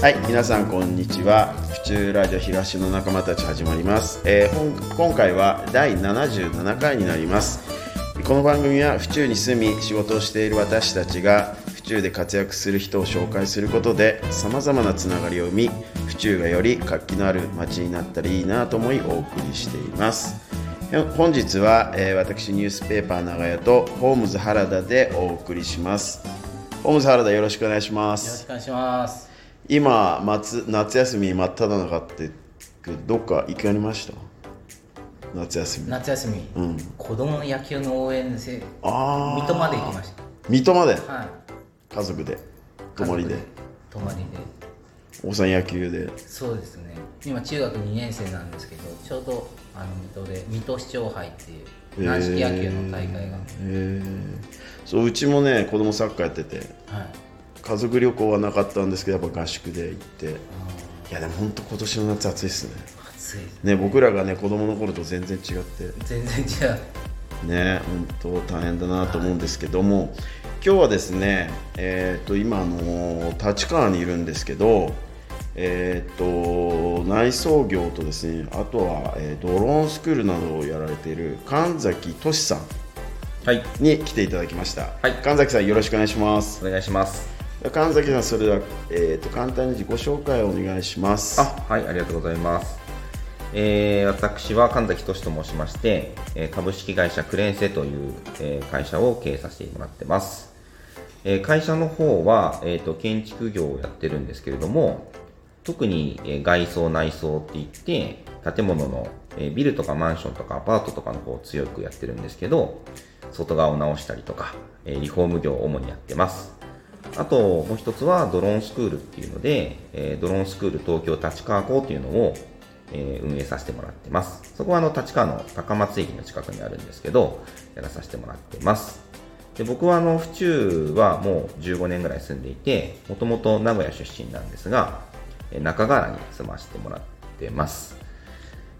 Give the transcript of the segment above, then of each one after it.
はい、皆さんこんにちは。府中ラジオ東の仲間たち始まります。えー今回は第77回になります。この番組は府中に住み仕事をしている私たちが府中で活躍する人を紹介することでさまざまなつながりを生み府中がより活気のある街になったらいいなと思いお送りしています。本日は、えー私ニュースペーパー長屋とホームズ原田でお送りします。ホームズ原田よろしくお願いしまよろし。くお願いします。今夏夏休み真っ只中ってどっか行かれました？夏休み。夏休み、うん。子供の野球の応援せああ水戸まで行きまし水戸まで？た。はい。家族で？泊まりで？泊まりで。お子さん野球で？そうですね。今中学2年生なんですけど、ちょうどあの水戸で水戸市長杯っていう軟式野球の大会が、へえそううちもね子供サッカーやってて。はい。家族旅行はなかったんですけどやっぱ合宿で行って。いやでも本当今年の夏暑いっすね。暑い。ね僕らがね子供の頃と全然違って。全然違う。ね本当大変だなと思うんですけども、今日はですねえっ、と今あの立川にいるんですけどえっ、と内装業とですねあとは、えードローンスクールなどをやられている神崎俊さんはい、に来ていただきました、はい。神崎さんよろしくお願いします。お願いします。神崎さんそれでは、えー、と簡単に自己紹介をお願いしますあ、はい、ありがとうございます。えー私は神崎俊と申しまして、えー株式会社クレーンセという、えー会社を経営させてもらってます。えー会社の方は、えーと建築業をやってるんですけれども、特に、えー外装内装って言って、建物の、えービルとかマンションとかアパートとかの方を強くやってるんですけど、外側を直したりとか、えーリフォーム業を主にやってます。あともう一つはドローンスクールっていうので、えードローンスクール東京立川校っていうのを、えー運営させてもらってます。そこはあの立川の高松駅の近くにあるんですけど、やらさせてもらってます。で僕はあの府中はもう15年ぐらい住んでいて、もともと名古屋出身なんですが、中川に住ませてもらってます。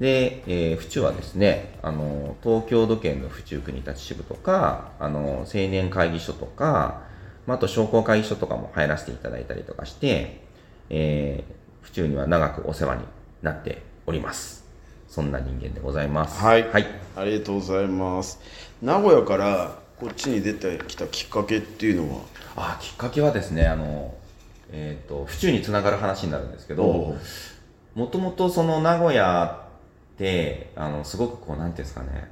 で、えー府中はですね、あの、東京土建の府中国立支部とか、あの、青年会議所とか、まあ、あと商工会議所とかも入らせていただいたりとかして、えー府中には長くお世話になっております。そんな人間でございます。はい、はい。ありがとうございます名古屋からこっちに出てきたきっかけっていうのは？あ、きっかけはですね、あの、えっ、と、府中につながる話になるんですけおどう、もともとその名古屋って、あの、すごくこう、なんていうんですかね、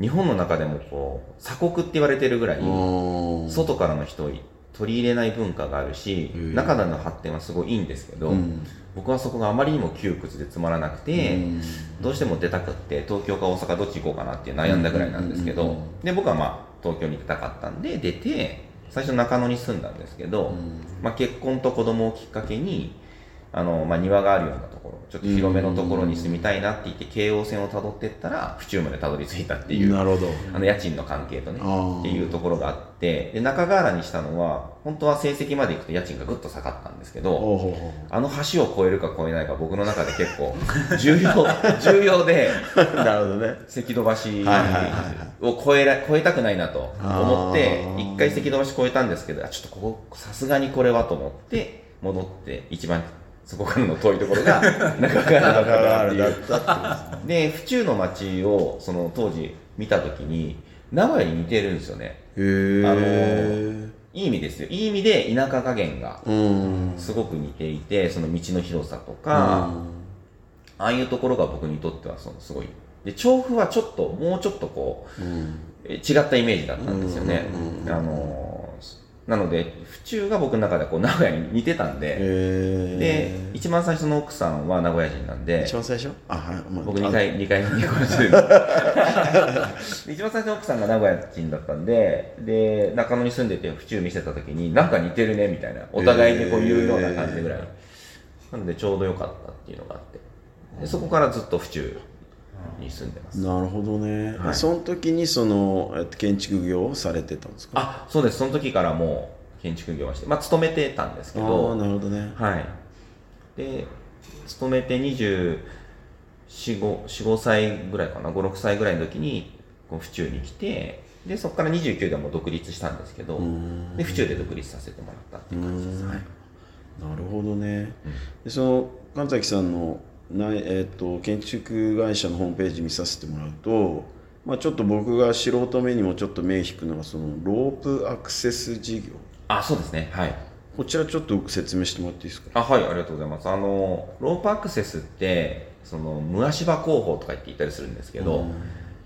日本の中でもこう、鎖国って言われてるぐらい、うん。外からの人を取り入れない文化があるし、中での発展はすごいいいんですけど、うん。僕はそこがあまりにも窮屈でつまらなくて、うん。どうしても出たくって、東京か大阪どっち行こうかなって悩んだぐらいなんですけどで、僕はまあ、東京に出たかったんで、出て、最初中野に住んだんですけど、ん。まあ、結婚と子供をきっかけに、あの、まあ、庭があるようなところ、ちょっと広めのところに住みたいなって言って、京王線を辿ってったら、府中までたどり着いたっていう、なるほど。あの家賃の関係とねっていうところがあってで中川原にしたのは本当は成績まで行くと家賃がぐっと下がったんですけどあの橋を越えるか越えないか僕の中で結構重要 重要でうなるほどね。関戸橋を越えら越えたくないなと思って一回関戸橋越えたんですけどあちょっとここさすがにこれはと思って戻って一番そこからの遠いところが 中川原だったっていう。で府中の街をその当時見た時に名古屋に似てるんですよね。あのーいい意味ですよ。いい意味で田舎加減がうん。すごく似ていてその道の広さとか、ああいうところが僕にとってはそのすごい。で調布はちょっともうちょっとこうう違ったイメージだったんですよね。あのーなので府中が僕の中でこう名古屋に似てたんで、で一番最初の奥さんは名古屋人なんで一番最初？あはいまあ僕2回、2回離婚してる。一番最初の奥さんが名古屋人だったんで、で、中野に住んでて府中見せた時に、なんか似てるね、みたいな。お互いにこう言うような感じでぐらい。なのでちょうど良かったっていうのがあって。でそこからずっと府中に住んでます。なるほどね、はいその時にそのえっと建築業をされてたんですか？あ、そうです。その時からもう建築業はして、まあ勤めてたんですけああど、なるほどねはい。で、勤めて24、5, 5歳ぐらいかな、5、6歳ぐらいの時に、こう府中に来て、で、そこから29でもう独立したんですけど、で、府中で独立させてもらったっていう感じです。はい。なるほどね、でその神崎さんのな、えー、と建築会社のホームページ見させてもらうと、まあ、ちょっと僕が素人目にもちょっと目引くのがそのロープアクセス事業。あそうですね。はい。こちらちょっと説明してもらっていいですか？あはいありがとうございます。あのロープアクセスってその無足場工法とか言って言ったりするんですけど、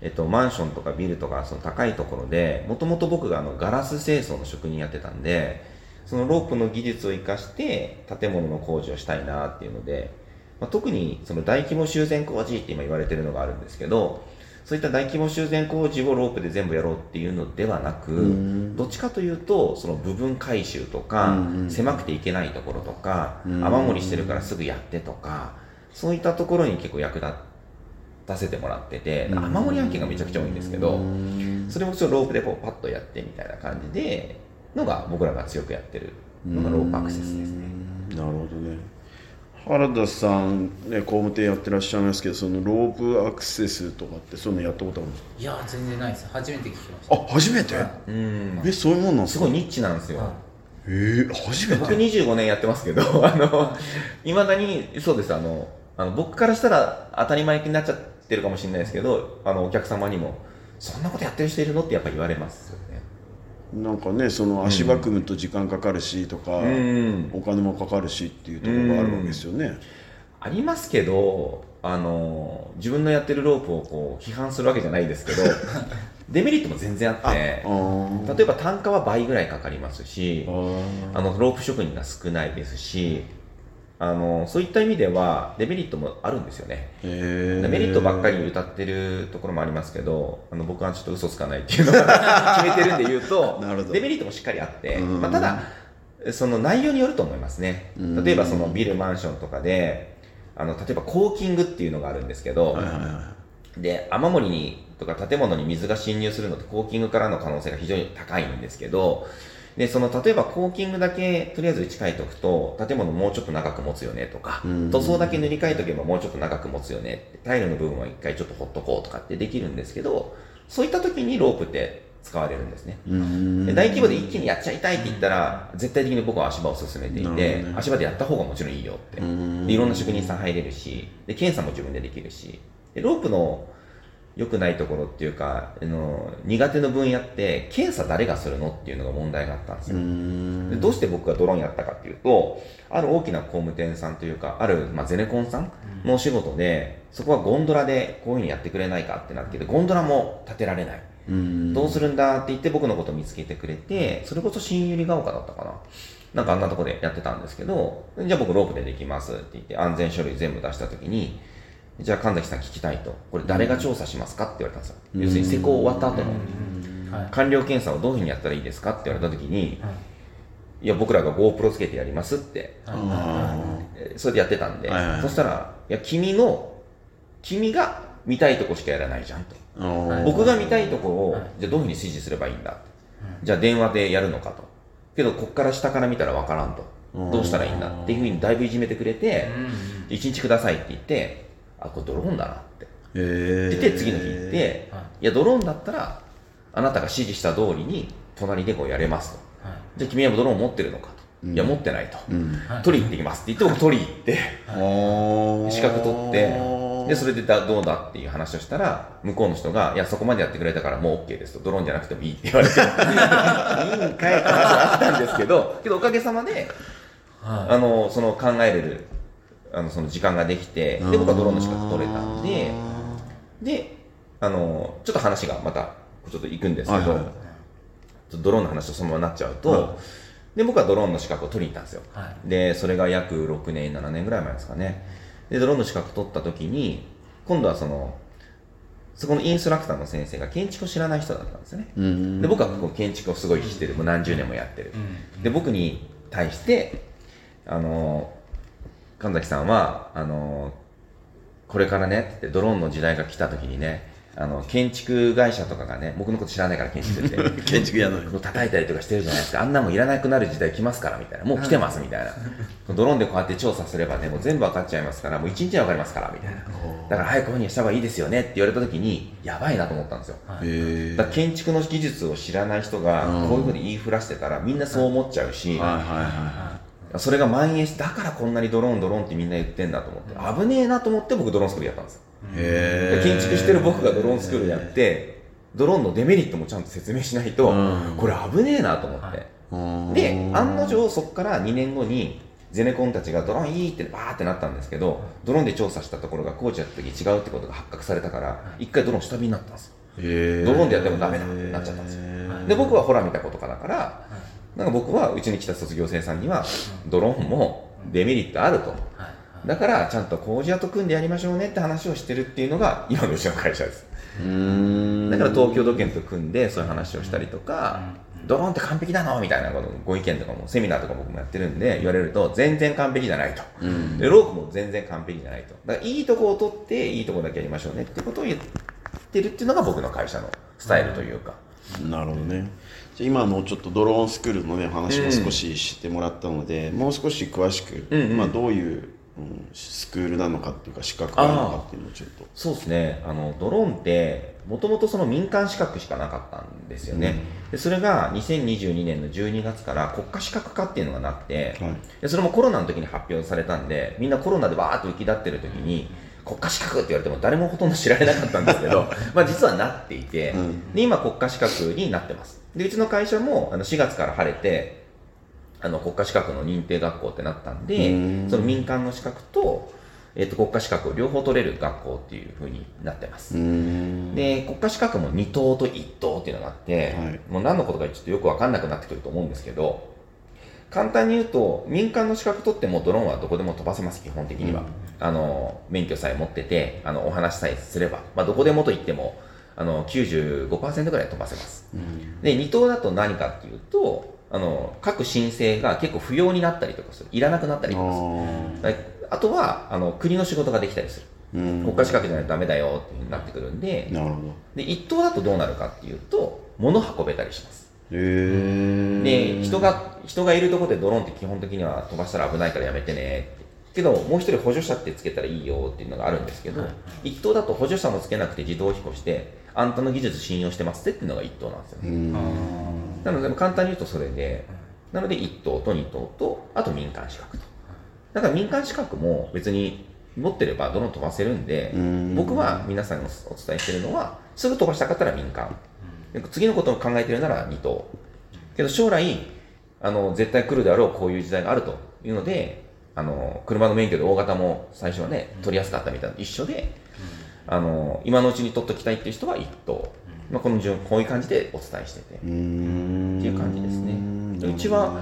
えっと、マンションとかビルとかその高いところでもともと僕があのガラス清掃の職人やってたんでそのロープの技術を生かして建物の工事をしたいなっていうので、まあ、特にその大規模修繕工事って今言われてるのがあるんですけどそういった大規模修繕工事をロープで全部やろうっていうのではなく、どっちかというとその部分回収とか、狭くていけないところとか、雨漏りしてるからすぐやってとかそういったところに結構役立たせてもらってて雨漏り案件がめちゃくちゃ多いんですけどそれもちょっとロープでこうパッとやってみたいな感じでのが僕らが強くやってるのがロープアクセスですね。なるほどね原田さんね工務店やってらっしゃいますけどそのロープアクセスとかってそういうのやったことあるんですか？いや全然ないです。初めて聞きました。あ初めて？うん。えそういうもんなんですか？すごいニッチなんですよ。えー、初め僕て25年やってますけど、あの、いまだに、そうです、あの、あの僕からしたら当たり前になっちゃってるかもしれないですけど、あの、お客様にも、そんなことやってる人いるの？ってやっぱ言われますよね。なんかねその足場組むと時間かかるしとか、うん。お金もかかるしっていうところがあるわけですよね、ありますけど、あの、自分のやってるロープをこう、批判するわけじゃないですけど、デメリットも全然あって、例えば単価は倍ぐらいかかりますしあの、ロープ職人が少ないですし、あの、そういった意味ではデメリットもあるんですよね。へー。メリットばっかり歌ってるところもありますけど、あの僕はちょっと嘘つかないっていうのが 決めてるんで言うとデメリットもしっかりあって、うんまあ、ただ、その内容によると思いますね。うん。例えばそのビル、マンションとかで、あの例えばコーキングっていうのがあるんですけど、はいはいはで雨漏りにとか建物に水が侵入するのってコーキングからの可能性が非常に高いんですけどでその例えばコーキングだけとりあえず打ち替えておくと建物もうちょっと長く持つよねとか、うん塗装だけ塗り替えておけばもうちょっと長く持つよねタイルの部分は一回ちょっとほっとこうとかってできるんですけどそういった時にロープって使われるんですね。大規模で一気にやっちゃいたいって言ったら、絶対的に僕は足場を進めていて、ね。足場でやった方がもちろんいいよって。いろんな職人さん入れるし、で検査も自分でできるし、でロープの良くないところっていうか、あの苦手の分野って、検査誰がするのっていうのが問題があったんですよ。うんでどうして僕がドローンやったかっていうと、ある大きな工務店さんというか、ある、まあ、ゼネコンさんのお仕事で、そこはゴンドラでこういうふうにやってくれないかってなってて、ゴンドラも建てられない。うんどうするんだって言って僕のことを見つけてくれて、それこそ新百合ヶ丘だったかな。なんかあんなとこでやってたんですけど、じゃあ僕ロープでできますって言って安全書類全部出したときに、じゃあ神崎さん聞きたいと。これ誰が調査しますかって言われたんですよ。要するに施工終わった後の。はい。完了検査をどういうふうにやったらいいですかって言われたときに、いや僕らが GoPro つけてやりますって、それでやってたんで、そしたら、いや君の、君が見たいとこしかやらないじゃんと。僕が見たいところを、はい。じゃあどういうふうに指示すればいいんだ、じゃあ電話でやるのかと。けどこっから下から見たら分からんと。うん。どうしたらいいんだっていうふうにだいぶいじめてくれてうん1日くださいって言ってあこれドローンだなって。へー。言って次の日行って、はい。いやドローンだったらあなたが指示した通りに隣でこうやれますと。はい。じゃあ君はドローン持ってるのかと、いや持ってないと、うん。はい。取り行ってきますって言って僕取り行って。資格取って。でそれでだどうだっていう話をしたら向こうの人が「いやそこまでやってくれたからもう OK です」と「ドローンじゃなくてもいい」って言われて「いいんかい」って話があったんですけどけどおかげさまではあのその考えれるあのその時間ができてで僕はドローンの資格取れたんでであのちょっと話がまたちょっと行くんですけど、はいはい。ドローンの話とそのままなっちゃうと、はい。で僕はドローンの資格を取りに行ったんですよ、はい。でそれが約6年7年ぐらい前ですかね。でドローンの資格取った時に今度はそのそこのインストラクターの先生が建築を知らない人だったんですよね、うん。で僕はこう建築をすごい知ってる。もう何十年もやってる、うん。で僕に対してあの神崎さんはあのこれからねって言ってドローンの時代が来た時にねあの建築会社とかがね僕のこと知らないから建築って。建築やの。叩いたりとかしてるじゃないですか。あんなもんいらなくなる時代来ますからみたいな。もう来てますみたいな。ドローンでこうやって調査すればねもう全部分かっちゃいますからもう一日で分かりますからみたいな。だから早くこういうふうにした方がいいですよねって言われた時にやばいなと思ったんですよ。だから建築の技術を知らない人がうん。こういうふうに言いふらしてたらみんなそう思っちゃうし、はいはいはそれが蔓延してだからこんなにドローンドローンってみんな言ってんだと思って危ねえなと思って僕ドローンスクールやったんですよ。へ建築してる僕がドローンスクールやってドローンのデメリットもちゃんと説明しないと、うん。これ危ねえなと思って、はい。で案の定そこから2年後にゼネコンたちがドローンいいってバーってなったんですけどドローンで調査したところが工事やった時違うってことが発覚されたから一回ドローン下火になったんですよ。へドローンでやってもダメだってなっちゃったんですよ。で僕はほら見たことかだからなんか僕はうちに来た卒業生さんにはドローンもデメリットあると。だからちゃんと工事屋と組んでやりましょうねって話をしてるっていうのが今のうちの会社です。うーん。だから東京土建と組んでそういう話をしたりとか、ドローンって完璧なのみたいなことご意見とかもセミナーとか僕もやってるんで言われると全然完璧じゃないと、でロープも全然完璧じゃないと。だからいいとこを取っていいとこだけやりましょうねってことを言ってるっていうのが僕の会社のスタイルというか、なるほどね今のちょっとドローンスクールのね話も少ししてもらったので、もう少し詳しく、うんうん。まあ、どういう、うんスクールなのかっていうか資格なのかっていうのをちょっと。そうですね。あのドローンってもともとその民間資格しかなかったんですよね、でそれが2022年の12月から国家資格化っていうのがなって、はい。でそれもコロナの時に発表されたんでみんなコロナでわーっと浮き立ってる時に国家資格って言われても誰もほとんど知られなかったんですけど まあ実はなっていて、うん。で今国家資格になってますでうちの会社もあの4月から晴れてあの国家資格の認定学校ってなったんでうん。その民間の資格と,、えっと国家資格を両方取れる学校っていう風になってます、で国家資格も2等と1等っていうのがあって、はい。もう何のことかちょっとよく分かんなくなってくると思うんですけど簡単に言うと民間の資格取ってもドローンはどこでも飛ばせます基本的には、あの免許さえ持っててあのお話さえすれば、まあ、どこでもと言ってもあの95%ぐらい飛ばせます。うん。で2等だと何かっていうとあの各申請が結構不要になったりとかする。いらなくなったりとかする。ああとはあの国の仕事ができたりする。国家資格じゃないとダメだよってなってくるんでなるほど。で一等だとどうなるかっていうと物運べたりします。で人が人がいるところでドローンって基本的には飛ばしたら危ないからやめてねって。けどもう一人補助者ってつけたらいいよっていうのがあるんですけど、一等だと補助者もつけなくて自動飛行してあんたの技術信用してますってっていうのが一等なんですよ。なので簡単に言うとそれでなので一等と二等とあと民間資格と。だから民間資格も別に持ってればドローン飛ばせるんでうん。僕は皆さんにお伝えしてるのはすぐ飛ばしたかったら民間。で次のことを考えてるなら二等。けど将来あの絶対来るであろうこういう時代があるというのであの車の免許で大型も最初はね取りやすかったみたいな一緒であの今のうちに取っときたいっていう人は一等、まあ、この順こういう感じでお伝えしてて。っていう感じですね。うちは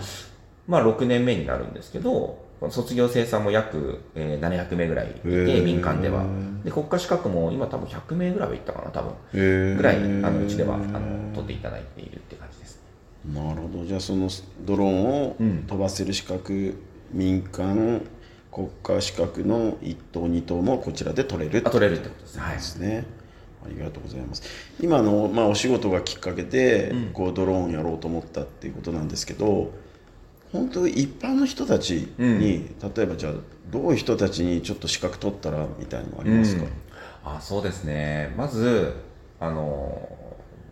まあ、6年目になるんですけど卒業生さんも約、えー700名ぐらいいへてー。民間では。で国家資格も今多分100名ぐらいはいったかな多分。ぐらいあのうちではあの取っていただいているって感じです。なるほど。じゃあそのドローンをうん。飛ばせる資格、民間国家資格の1等2等もこちらで取れるあ取れるってことですはい。ありがとうございます。今の、まあ、お仕事がきっかけで、うん。こうドローンやろうと思ったっていうことなんですけど本当一般の人たちに、例えばじゃあどういう人たちにちょっと資格取ったらみたいなのありますか、うん。あそうですね。まずあの、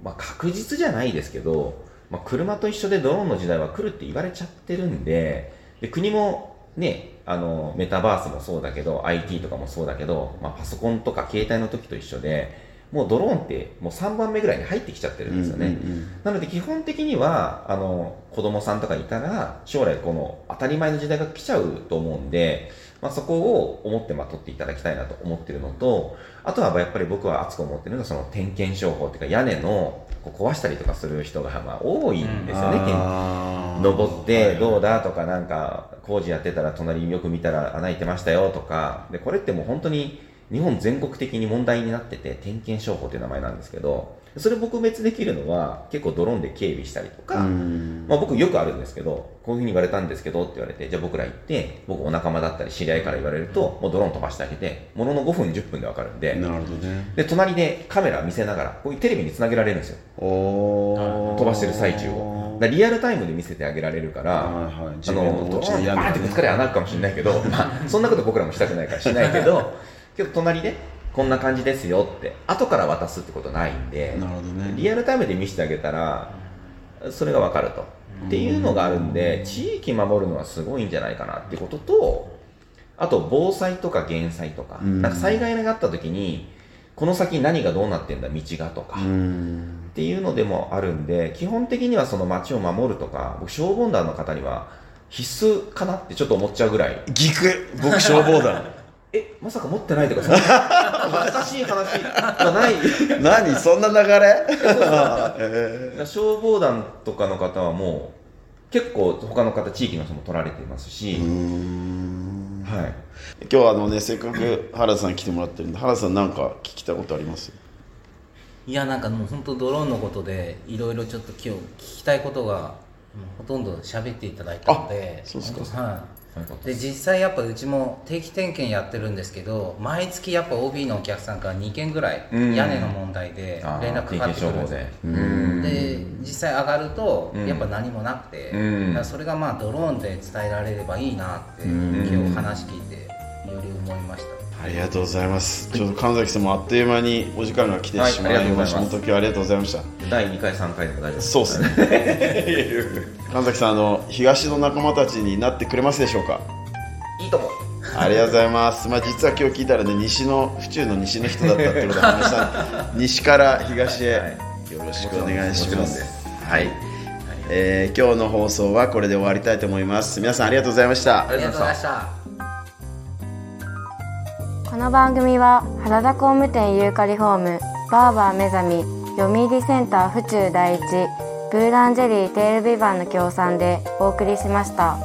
まあ、確実じゃないですけど、まあ、車と一緒でドローンの時代は来るって言われちゃってるんでで国もねあのメタバースもそうだけど IT とかもそうだけど、まあ、パソコンとか携帯の時と一緒でもうドローンってもう3番目ぐらいに入ってきちゃってるんですよね、うんうんうんなので基本的にはあの子供さんとかいたら将来この当たり前の時代が来ちゃうと思うんで、まあ、そこを思ってまあ取っていただきたいなと思ってるのとあとはやっぱり僕は熱く思ってるのがその点検商法っていうか屋根のこう壊したりとかする人がまあ多いんですよね、あー。登ってどうはいだとかなんか工事やってたら隣によく見たら穴開いてましたよとか。でこれってもう本当に日本全国的に問題になってて点検商法という名前なんですけどそれ撲滅できるのは結構ドローンで警備したりとか、うん。まあ、僕よくあるんですけどこういうふうに言われたんですけどって言われてじゃあ僕ら行って僕お仲間だったり知り合いから言われるともうドローン飛ばしてあげてものの5分10分で分かるんでなるほどね。で隣でカメラ見せながらこういうテレビにつなげられるんですよ。飛ばしてる最中をだリアルタイムで見せてあげられるからはいはい。あののドーンにバーンってぶつかり穴開くかもしれないけど、まあ、そんなこと僕らもしたくないからしないけどけど隣でこんな感じですよって後から渡すってことないんでなるほどね。リアルタイムで見せてあげたらそれが分かると。っていうのがあるんで地域守るのはすごいんじゃないかなってこととあと防災とか減災とか,、うん。なんか災害があった時にこの先何がどうなってんだ道がとか、うっんていうのでもあるんで基本的にはその街を守るとか僕消防団の方には必須かなってちょっと思っちゃうぐらい。ギク。僕消防団。えまさか持ってないとかそんな難しい話がない。何？そんな流れ？え消防団とかの方はもう結構他の方地域の人も取られていますし、はい。今日はあのねせっかく原田さん来てもらってるんで原田さんなんか聞きたいことあります？いやなんかもう本当ドローンのことでいろいろちょっと今日聞きたいことがほとんど喋っていただいたので。あそうですか。はい。うこと。い、で実際やっぱうちも定期点検やってるんですけど毎月やっぱ OB のお客さんから2件ぐらいうん。屋根の問題で連絡かかってくるんでで。実際上がるとうんやっぱ何もなくて、それがまあドローンで伝えられればいいなってうん。今日話聞いてより思いましたありがとうございますちょっと神崎さんもあっという間にお時間が来てはいしまいました、ありがとうございます本当今日はありがとうございました第2回3回でも大丈夫ですそうですね 神崎さんあの東の仲間たちになってくれますでしょうか？いいと思うありがとうございます。まあ実は今日聞いたらね西の府中の西の人だったってことを話した。西から東へ、はいよろしくお願いします。はい。えー今日の放送はこれで終わりたいと思います。皆さんありがとうございました。ありがとうございましたここの番組は原田工務店ユーカリホームバーバー目覚み読売センター府中第一ブーランジェリーテールビバンの協賛でお送りしました。